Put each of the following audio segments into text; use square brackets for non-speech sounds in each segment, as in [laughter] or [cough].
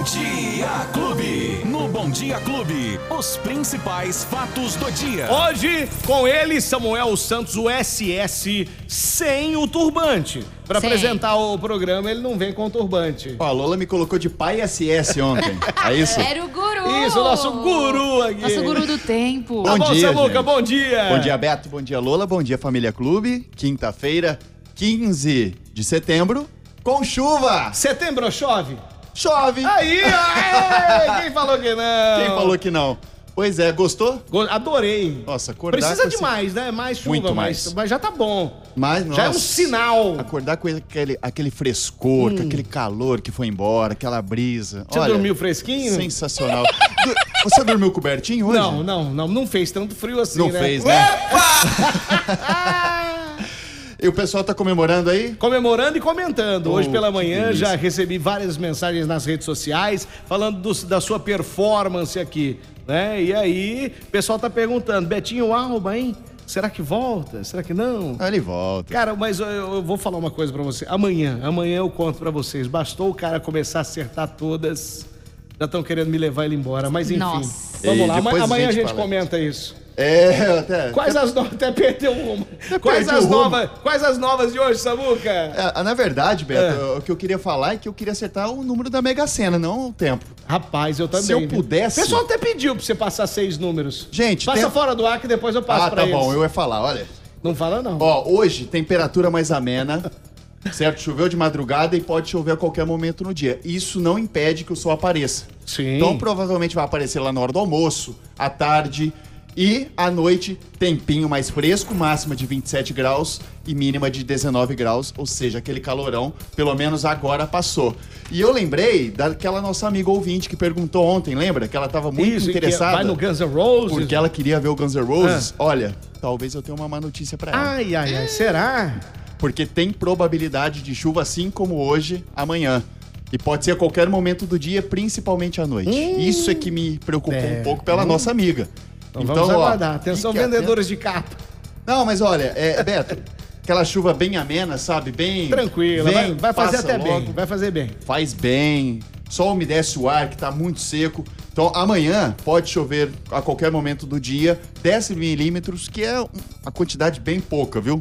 Bom Dia Clube. No Bom Dia Clube, os principais fatos do dia. Hoje, com ele, Samuel Santos, o SS, sem o turbante. Pra Sem. apresentar o programa, ele não vem com o turbante. Ó, a Lola me colocou de pai SS ontem. É isso? [laughs] Era o guru! Isso, o nosso guru aqui. Nosso guru do tempo. Tá Bom bom, dia, Samuca, gente. bom dia. Bom dia, Beto. Bom dia, Lola. Bom dia, Família Clube. Quinta-feira, 15 de setembro, com chuva. Setembro chove? Chove. Aí, aê, [laughs] quem falou que não? Quem falou que não? Pois é, gostou? Go- Adorei. Nossa, acordar Precisa com de esse- mais, né? Mais chuva, Muito mas, mais. mas já tá bom. Mas, Já é um nossa, sinal. Acordar com aquele, aquele frescor, com aquele calor que foi embora, aquela brisa. Hum. Você Olha, dormiu fresquinho? Sensacional. [laughs] Du- Você dormiu cobertinho hoje? Não, não, não, não fez tanto frio assim, Não né? fez, né? [laughs] E o pessoal tá comemorando aí? Comemorando e comentando. Hoje Oh, pela que manhã já recebi várias mensagens nas redes sociais falando do- da sua performance aqui, né? E aí, o pessoal tá perguntando, Betinho Alba, hein? Será que volta? Será que não? Ah, ele volta. Cara, mas eu, eu vou falar uma coisa pra você. Amanhã, amanhã eu conto pra vocês. Bastou o cara começar a acertar todas, já estão querendo me levar ele embora. Mas enfim, Nossa. vamos E lá. a Amanhã a gente gente fala comenta isso. É, até. Quais as novas? Até perdeu uma. Quais as novas? Quais as novas de hoje, Samuca? É, na verdade, Beto, É. o que eu queria falar é que eu queria acertar o número da Mega Sena, não o tempo. Rapaz, eu também. Se eu pudesse- O pessoal até pediu pra você passar seis números. Gente, Passa tem- fora do ar que depois eu passo ah, pra tá eles. bom, eu ia falar, olha. Não fala, não. Ó, hoje, temperatura mais amena, [laughs] certo? Choveu de madrugada e pode chover a qualquer momento no dia. Isso não impede que o sol apareça. Sim. Então, provavelmente vai aparecer lá na hora do almoço, à tarde e à noite, tempinho mais fresco, máxima de 27 graus e mínima de 19 graus, ou seja, aquele calorão, pelo menos agora passou. E eu lembrei daquela nossa amiga ouvinte que perguntou ontem, lembra? Que ela estava muito Isso, interessada. vai no Guns N' Roses. Porque ela queria ver o Guns N' Roses. Ah. Olha, talvez eu tenha uma má notícia pra ela. Ai, ai, ai. Será? Porque tem probabilidade de chuva assim como hoje, amanhã. E pode ser a qualquer momento do dia, principalmente à noite. Isso é que me preocupou É. um pouco pela nossa amiga. Então, vamos ó, aguardar. Atenção, vendedores de capa. atento. Não, mas olha, é, Beto, aquela chuva bem amena, sabe? Bem. Tranquila. vem, vai, vai fazer até logo, bem. Vai fazer bem. Faz bem, só umedece o ar que tá muito seco. Então amanhã pode chover a qualquer momento do dia, 10 milímetros, que é um- uma quantidade bem pouca, viu?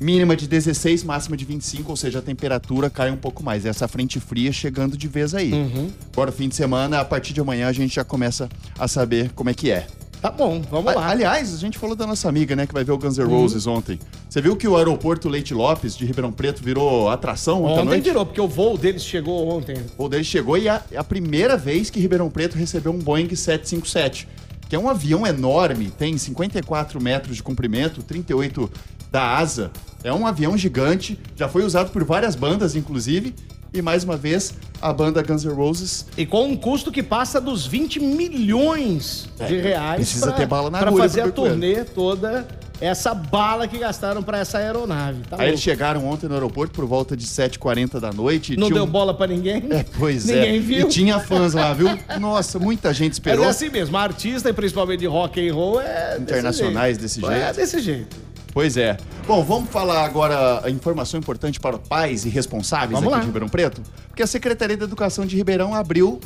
Mínima de 16, máxima de 25, ou seja, a temperatura cai um pouco mais. Essa frente fria chegando de vez aí. Uhum. Agora, fim de semana, a partir de amanhã a gente já começa a saber como é que é. Tá bom, vamos A- lá. Aliás, a gente falou da nossa amiga, né, que vai ver o Guns N' Roses ontem. Você viu que o aeroporto Leite Lopes de Ribeirão Preto virou atração ontem, à Ontem noite? virou, porque o voo deles chegou ontem. O voo dele chegou e é a primeira vez que Ribeirão Preto recebeu um Boeing 757, que é um avião enorme, tem 54 metros de comprimento, 38 da asa. É um avião gigante, já foi usado por várias bandas, inclusive. E mais uma vez, a banda Guns N' Roses E com um custo que passa dos 20 milhões de reais. É, precisa ter bala na Pra agulha fazer pra a turnê toda, essa bala que gastaram pra essa aeronave. Tá Aí eles louco. chegaram ontem no aeroporto por volta de 7h40 da noite. Não deu um- bola pra ninguém? É, pois Ninguém é. viu. E tinha fãs lá, viu? [laughs] Nossa, muita gente Mas esperou. é assim mesmo, artista e principalmente de rock and roll é desse Internacionais jeito. desse É jeito. desse jeito. Pois é. Bom, vamos falar agora a informação importante para pais e responsáveis Vamos aqui lá. de Ribeirão Preto. Porque a Secretaria da Educação de Ribeirão abriu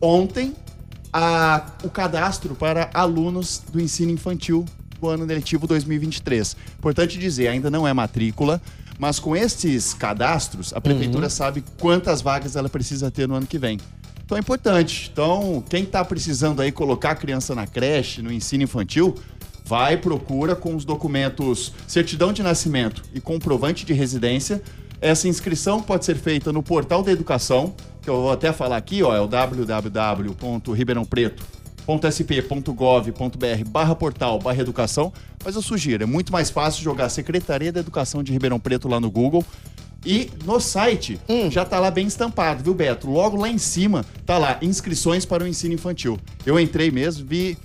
ontem a- o cadastro para alunos do ensino infantil do ano letivo 2023. Importante dizer, ainda não é matrícula, mas com estes cadastros, a prefeitura Uhum. sabe quantas vagas ela precisa ter no ano que vem. Então é importante. Então, quem está precisando aí colocar a criança na creche, no ensino infantil, vai, procura com os documentos certidão de nascimento e comprovante de residência. Essa inscrição pode ser feita no portal da educação, que eu vou até falar aqui, ó, é o www.ribeirãopreto.sp.gov.br barra portal barra educação, mas eu sugiro, é muito mais fácil jogar Secretaria da Educação de Ribeirão Preto lá no Google e no site já tá lá bem estampado, viu, Beto? Logo lá em cima tá lá, inscrições para o ensino infantil. Eu entrei mesmo, vi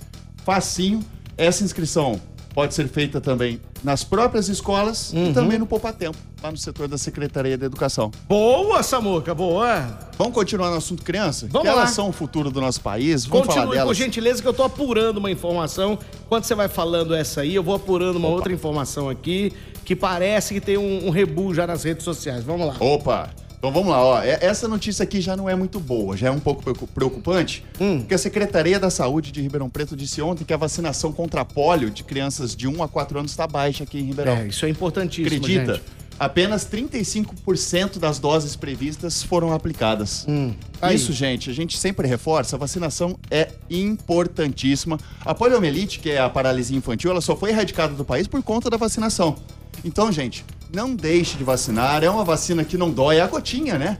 facinho. Essa inscrição pode ser feita também nas próprias escolas e também no Poupa Tempo, lá no setor da Secretaria da Educação. Boa, Samuca, boa. Vamos continuar no assunto criança? Vamos elas lá. são o futuro do nosso país. Vamos falar Continue, por delas. gentileza, que eu tô apurando uma informação. Enquanto você vai falando essa aí, eu vou apurando uma outra informação aqui, que parece que tem um, um rebu já nas redes sociais. Vamos lá. Opa! Então vamos lá, ó. É- Essa notícia aqui já não é muito boa, já é um pouco preocu- preocupante, porque a Secretaria da Saúde de Ribeirão Preto disse ontem que a vacinação contra pólio de crianças de 1 a 4 anos está baixa aqui em Ribeirão. É, isso é importantíssimo, Acredita? gente. Apenas 35% das doses previstas foram aplicadas. Hum. Isso, gente, a gente sempre reforça, a vacinação é importantíssima. A poliomielite, que é a paralisia infantil, ela só foi erradicada do país por conta da vacinação. Então, gente, não deixe de vacinar, é uma vacina que não dói, é a gotinha, né?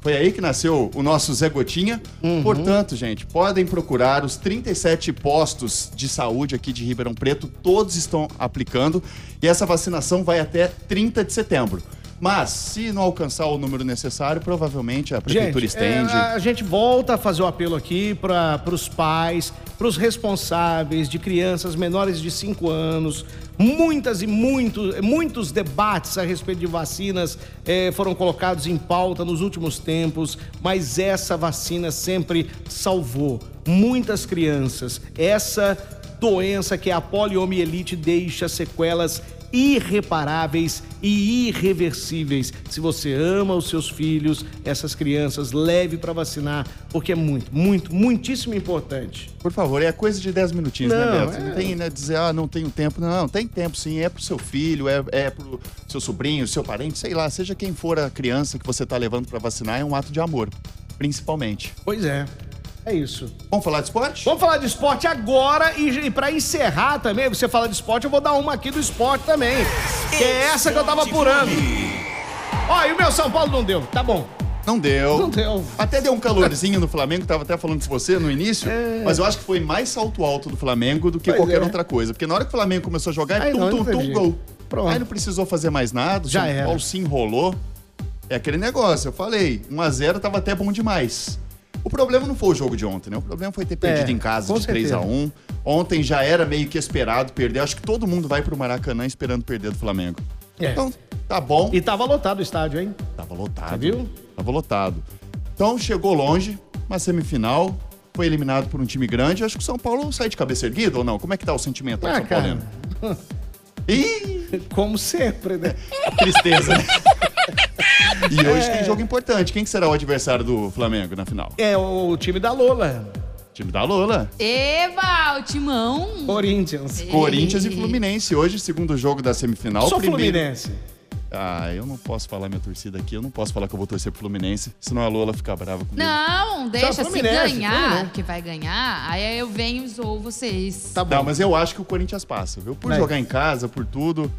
Foi aí que nasceu o nosso Zé Gotinha. Portanto, gente, podem procurar os 37 postos de saúde aqui de Ribeirão Preto, todos estão aplicando e essa vacinação vai até 30 de setembro. Mas, se não alcançar o número necessário, provavelmente a prefeitura Gente, é, estende. a gente volta a fazer o apelo aqui para os pais, para os responsáveis de crianças menores de 5 anos. Muitas e muitos, muitos debates a respeito de vacinas eh, foram colocados em pauta nos últimos tempos, mas essa vacina sempre salvou muitas crianças. Essa doença que é a poliomielite deixa sequelas irreparáveis e irreversíveis. Se você ama os seus filhos, essas crianças, leve para vacinar, porque é muito, muito, muitíssimo importante. Por favor, é coisa de 10 minutinhos, Não, né, Beto? é- Não tem, né, dizer, ah, não tenho tempo. Não, tem tempo sim. É pro seu filho, é, é pro seu sobrinho, seu parente, sei lá, seja quem for a criança que você tá levando para vacinar, é um ato de amor, principalmente. Pois é. É isso. Vamos falar de esporte? Vamos falar de esporte agora e, e para encerrar também, você fala de esporte, eu vou dar uma aqui do esporte também. Que é essa que eu tava apurando. Ó, e o meu São Paulo não deu. Tá bom. Não deu. Não deu. Até deu um calorzinho no Flamengo, tava até falando com você no início, mas eu acho que foi mais salto alto do Flamengo do que Pois qualquer é. outra coisa. Porque na hora que o Flamengo começou a jogar, Aí tum, não, tum, tum, gol. Pronto. Aí não precisou fazer mais nada, o Já São era. Paulo se enrolou. É aquele negócio, eu falei, 1x0 tava até bom demais. O problema não foi o jogo de ontem, né? O problema foi ter perdido É, em casa de 3 a 1 Ontem já era meio que esperado perder. Acho que todo mundo vai pro Maracanã esperando perder do Flamengo. É. Então, tá bom. E tava lotado o estádio, hein? Tava lotado. Você viu? Tava lotado. Então chegou longe, uma semifinal, foi eliminado por um time grande. Acho que o São Paulo sai de cabeça erguida ou não? Como é que tá o sentimento Ah, São Paulino? cara. Ih, [laughs] Como sempre, né? [laughs] tristeza, né? [laughs] e hoje tem jogo importante. Quem que será o adversário do Flamengo na final? É o time da Lola. Time da Lola. Eba, o timão. Corinthians. Corinthians e Fluminense. Hoje, segundo jogo da semifinal. Sou primeiro... Fluminense. Ah, eu não posso falar minha torcida aqui. Eu não posso falar que eu vou torcer pro Fluminense, senão a Lola fica brava comigo. Não, deixa. Se ganhar, Fluminense. que vai ganhar, aí eu venho e zoo vocês. Tá bom. Não, mas eu acho que o Corinthians passa, viu? Por Vai. jogar em casa, por tudo.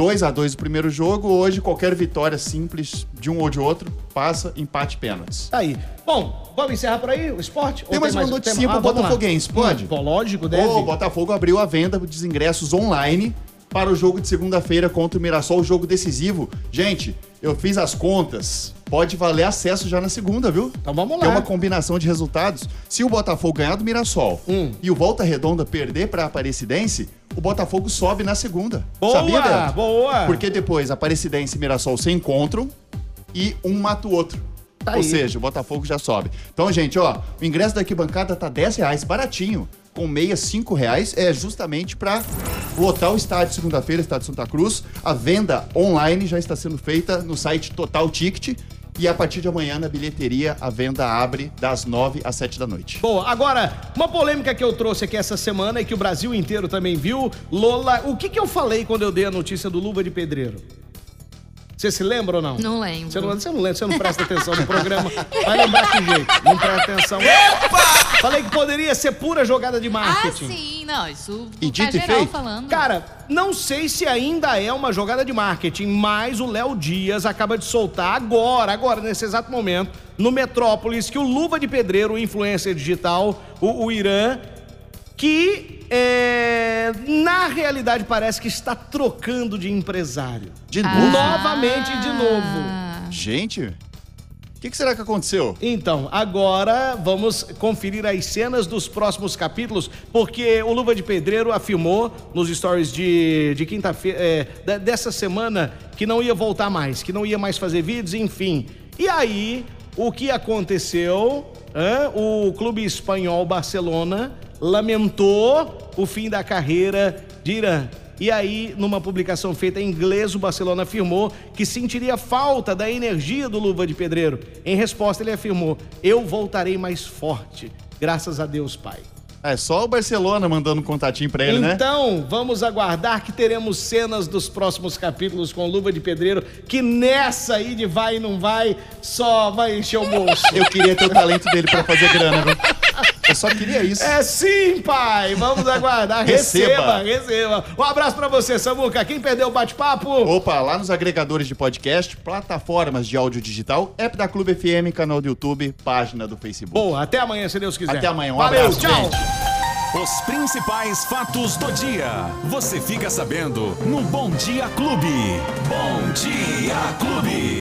2 a 2 o primeiro jogo, hoje qualquer vitória simples de um ou de outro passa, empate pênaltis. Tá aí. Bom, vamos encerrar por aí o esporte? Tem mais uma tem- noticinha pro Ah, vamos lá. Botafoguense, pode? Pô, lógico, deve. O Botafogo abriu a venda dos ingressos online para o jogo de segunda-feira contra o Mirassol, o jogo decisivo. Gente, eu fiz as contas. Pode valer acesso já na segunda, viu? Então vamos lá. Tem uma combinação de resultados. Se o Botafogo ganhar do Mirassol Hum. e o Volta Redonda perder para a Aparecidense, o Botafogo sobe na segunda. Boa, Sabia, Beto? boa. Porque depois Aparecidense e Mirassol se encontram e um mata o outro. Tá Ou aí. seja, o Botafogo já sobe. Então, gente, ó, o ingresso da arquibancada tá 10 reais, baratinho. Com meia, 5 reais, é justamente para lotar o estádio segunda-feira, estádio Santa Cruz. A venda online já está sendo feita no site Total Ticket. E a partir de amanhã, na bilheteria, a venda abre das 9 às 7 da noite. Boa. Agora, uma polêmica que eu trouxe aqui essa semana e que o Brasil inteiro também viu. Lola, o que, que eu falei quando eu dei a notícia do Luva de Pedreiro? Você se lembra ou não? Não lembro. Você não, você não lembra, você não presta atenção no programa. Vai lembrar que jeito. Não presta atenção. Falei que poderia ser pura jogada de Ah, marketing. sim, não, isso E tá dito e geral feito? falando. Cara, não sei se ainda é uma jogada de marketing, mas o Léo Dias acaba de soltar agora, agora, nesse exato momento, no Metrópolis, que o Luva de Pedreiro, o influencer digital, o, o Irã, que é, na realidade parece que está trocando de empresário. De Ah. novo? Novamente de novo. Gente, o que, que será que aconteceu? Então, agora vamos conferir as cenas dos próximos capítulos, porque o Luva de Pedreiro afirmou nos stories de, de quinta-feira, é, de- dessa semana, que não ia voltar mais, que não ia mais fazer vídeos, enfim. E aí, o que aconteceu? hã? O clube espanhol Barcelona lamentou o fim da carreira de Irã. E aí, numa publicação feita em inglês, o Barcelona afirmou que sentiria falta da energia do Luva de Pedreiro. Em resposta, ele afirmou: Eu voltarei mais forte. Graças a Deus, Pai. É só o Barcelona mandando um contatinho pra ele, né? Então, vamos aguardar que teremos cenas dos próximos capítulos com Luva de Pedreiro, que nessa aí de vai e não vai, só vai encher o bolso. Eu queria ter o talento dele pra fazer grana, viu? Eu só queria isso. É sim, pai. Vamos aguardar. Receba, Receba. receba. Um abraço pra você, Samuca. Quem perdeu o bate-papo? Opa, lá nos agregadores de podcast, plataformas de áudio digital, app da Clube FM, canal do YouTube, página do Facebook. Boa, até amanhã, se Deus quiser. Até amanhã, um Valeu, abraço, tchau. gente. Os principais fatos do dia. Você fica sabendo no Bom Dia Clube. Bom Dia Clube.